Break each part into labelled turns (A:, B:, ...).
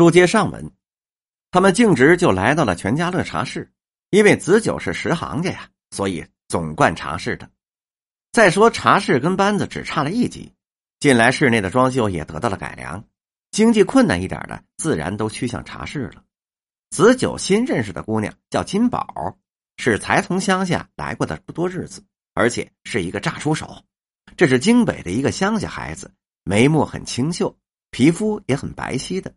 A: 书接上文，他们径直就来到了全家乐茶室，因为子九是十行家呀，所以总惯茶室的。再说茶室跟班子只差了一级，近来室内的装修也得到了改良，经济困难一点的自然都趋向茶室了。子九新认识的姑娘叫金宝，是才从乡下来过的不多日子，而且是一个炸出手。这是京北的一个乡下孩子，眉目很清秀，皮肤也很白皙的。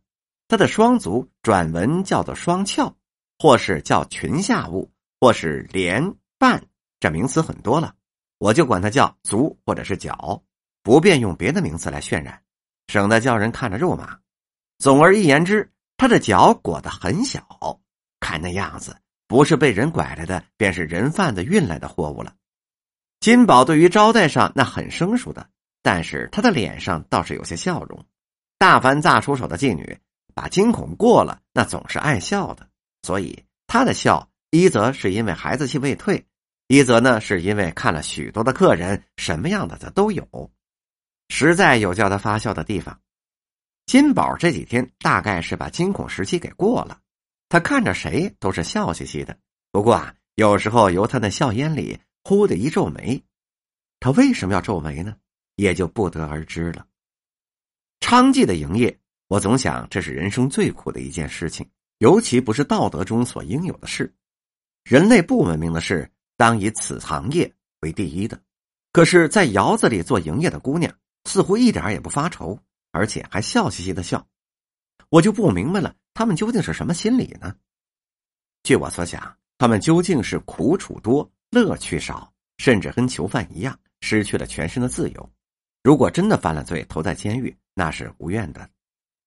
A: 他的双足转文叫做双翘，或是叫裙下物，或是连半，这名词很多了，我就管它叫足或者是脚，不便用别的名词来渲染，省得叫人看着肉麻。总而言之，他的脚裹得很小，看那样子，不是被人拐来的，便是人贩子运来的货物了。金宝对于招待上那很生疏的，但是他的脸上倒是有些笑容。大凡炸出手的妓女，把惊恐过了，那总是爱笑的。所以他的笑，一则是因为孩子气未退，一则呢是因为看了许多的客人，什么样的他都有，实在有叫他发笑的地方。金宝这几天大概是把惊恐时期给过了，他看着谁都是笑嘻嘻的。不过啊，有时候由他那笑烟里。忽的一皱眉，他为什么要皱眉呢？也就不得而知了。娼妓的营业，我总想这是人生最苦的一件事情，尤其不是道德中所应有的事。人类不文明的事，当以此行业为第一的。可是，在窑子里做营业的姑娘，似乎一点也不发愁，而且还笑嘻嘻的笑。我就不明白了，他们究竟是什么心理呢？据我所想，他们究竟是苦楚多。乐趣少，甚至跟囚犯一样，失去了全身的自由。如果真的犯了罪，投在监狱，那是无怨的。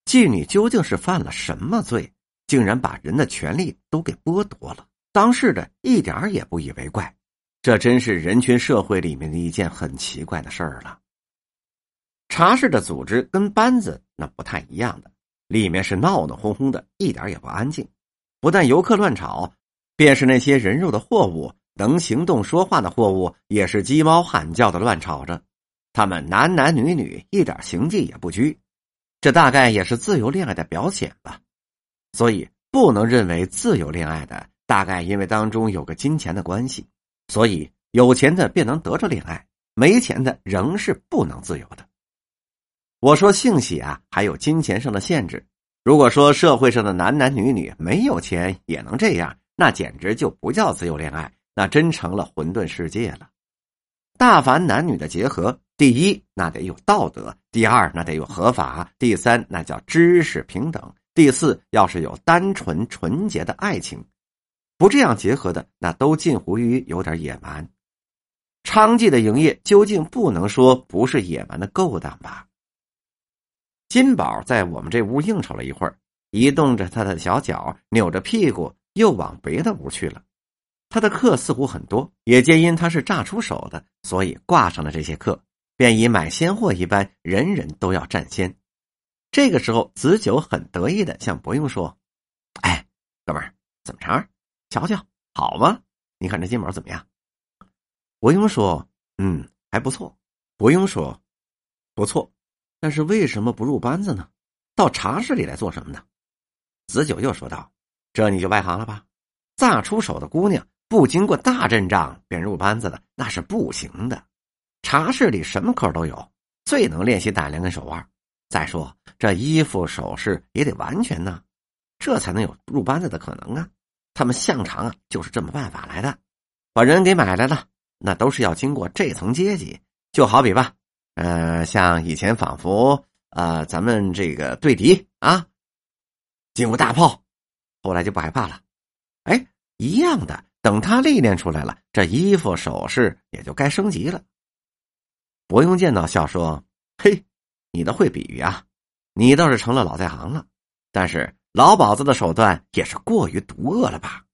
A: 妓女究竟是犯了什么罪，竟然把人的权利都给剥夺了？当事的一点也不以为怪，这真是人群社会里面的一件很奇怪的事儿了。茶室的组织跟班子那不太一样的，里面是闹闹哄哄的，一点也不安静。不但游客乱吵，便是那些人肉的货物。能行动说话的货物也是鸡猫喊叫的乱吵着，他们男男女女一点行迹也不拘，这大概也是自由恋爱的表现吧。所以不能认为自由恋爱的大概因为当中有个金钱的关系，所以有钱的便能得着恋爱，没钱的仍是不能自由的。我说性喜啊，还有金钱上的限制。如果说社会上的男男女女没有钱也能这样，那简直就不叫自由恋爱。那真成了混沌世界了。大凡男女的结合，第一那得有道德，第二那得有合法，第三那叫知识平等，第四要是有单纯纯洁的爱情。不这样结合的，那都近乎于有点野蛮。娼妓的营业究竟不能说不是野蛮的勾当吧？金宝在我们这屋应酬了一会儿，移动着他的小脚，扭着屁股又往别的屋去了。他的客似乎很多，也皆因他是炸出手的，所以挂上了这些客，便以买鲜货一般，人人都要占先。这个时候，子九很得意的向伯庸说：“哎，哥们儿，怎么着？瞧瞧，好吗？你看这金宝怎么样？”伯庸说：“嗯，还不错。”伯庸说：“不错，但是为什么不入班子呢？到茶室里来做什么呢？”子九又说道：“这你就外行了吧？乍出手的姑娘。”不经过大阵仗便入班子的那是不行的。茶室里什么客都有，最能练习胆量跟手腕。再说这衣服首饰也得完全呢，这才能有入班子的可能啊。他们向常啊就是这么办法来的，把人给买来了，那都是要经过这层阶级。就好比吧，呃，像以前仿佛呃咱们这个对敌啊，进屋大炮，后来就不害怕了。哎，一样的。等他历练出来了，这衣服首饰也就该升级了。伯庸见到笑说：“嘿，你倒会比喻啊！你倒是成了老在行了。但是老鸨子的手段也是过于毒恶了吧？”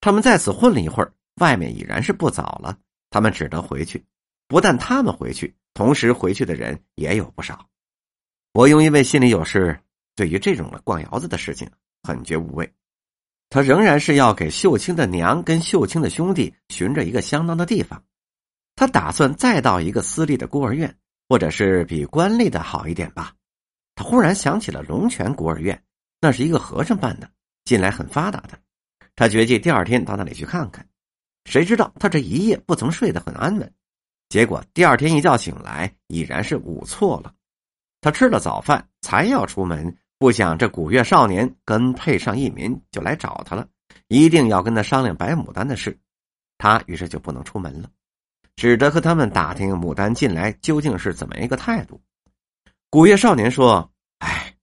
A: 他们在此混了一会儿，外面已然是不早了，他们只能回去。不但他们回去，同时回去的人也有不少。伯庸因为心里有事，对于这种逛窑子的事情很觉无味。他仍然是要给秀清的娘跟秀清的兄弟寻着一个相当的地方，他打算再到一个私立的孤儿院，或者是比官立的好一点吧。他忽然想起了龙泉孤儿院，那是一个和尚办的，近来很发达的。他决计第二天到那里去看看。谁知道他这一夜不曾睡得很安稳，结果第二天一觉醒来，已然是午错了。他吃了早饭，才要出门，不想这古月少年跟配上一民就来找他了，一定要跟他商量白牡丹的事。他于是就不能出门了，只得和他们打听牡丹近来究竟是怎么一个态度。古月少年说：“哎，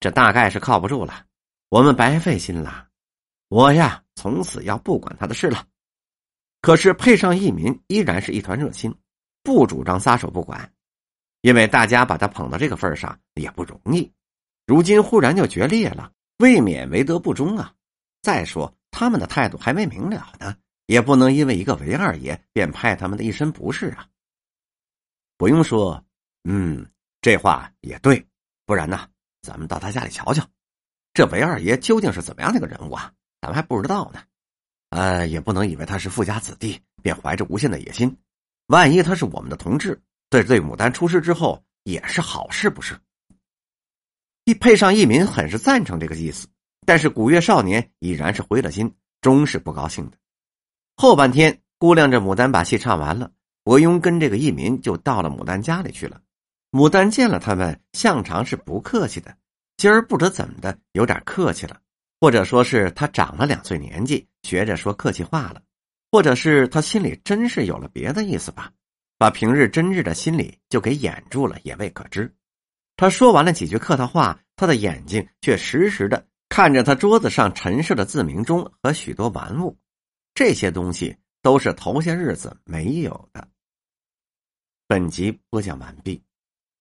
A: 这大概是靠不住了，我们白费心了。我呀，从此要不管他的事了。”可是配上一民依然是一团热心，不主张撒手不管，因为大家把他捧到这个份上也不容易。如今忽然就决裂了，未免为德不忠啊！再说他们的态度还没明了呢，也不能因为一个韦二爷便派他们的一身不是啊。不用说，嗯，这话也对，不然呢，咱们到他家里瞧瞧，这韦二爷究竟是怎么样的一个人物啊？咱们还不知道呢。呃，也不能以为他是富家子弟，便怀着无限的野心。万一他是我们的同志，对对牡丹出事之后也是好事，不是？一配上一民很是赞成这个意思，但是古月少年已然是灰了心，终是不高兴的。后半天，估量着牡丹把戏唱完了，伯庸跟这个义民就到了牡丹家里去了。牡丹见了他们，向常是不客气的，今儿不知怎么的，有点客气了。或者说是他长了两岁年纪，学着说客气话了；或者是他心里真是有了别的意思吧，把平日真挚的心里就给掩住了，也未可知。他说完了几句客套话，他的眼睛却时时的看着他桌子上陈设的自鸣钟和许多玩物，这些东西都是头些日子没有的。本集播讲完毕。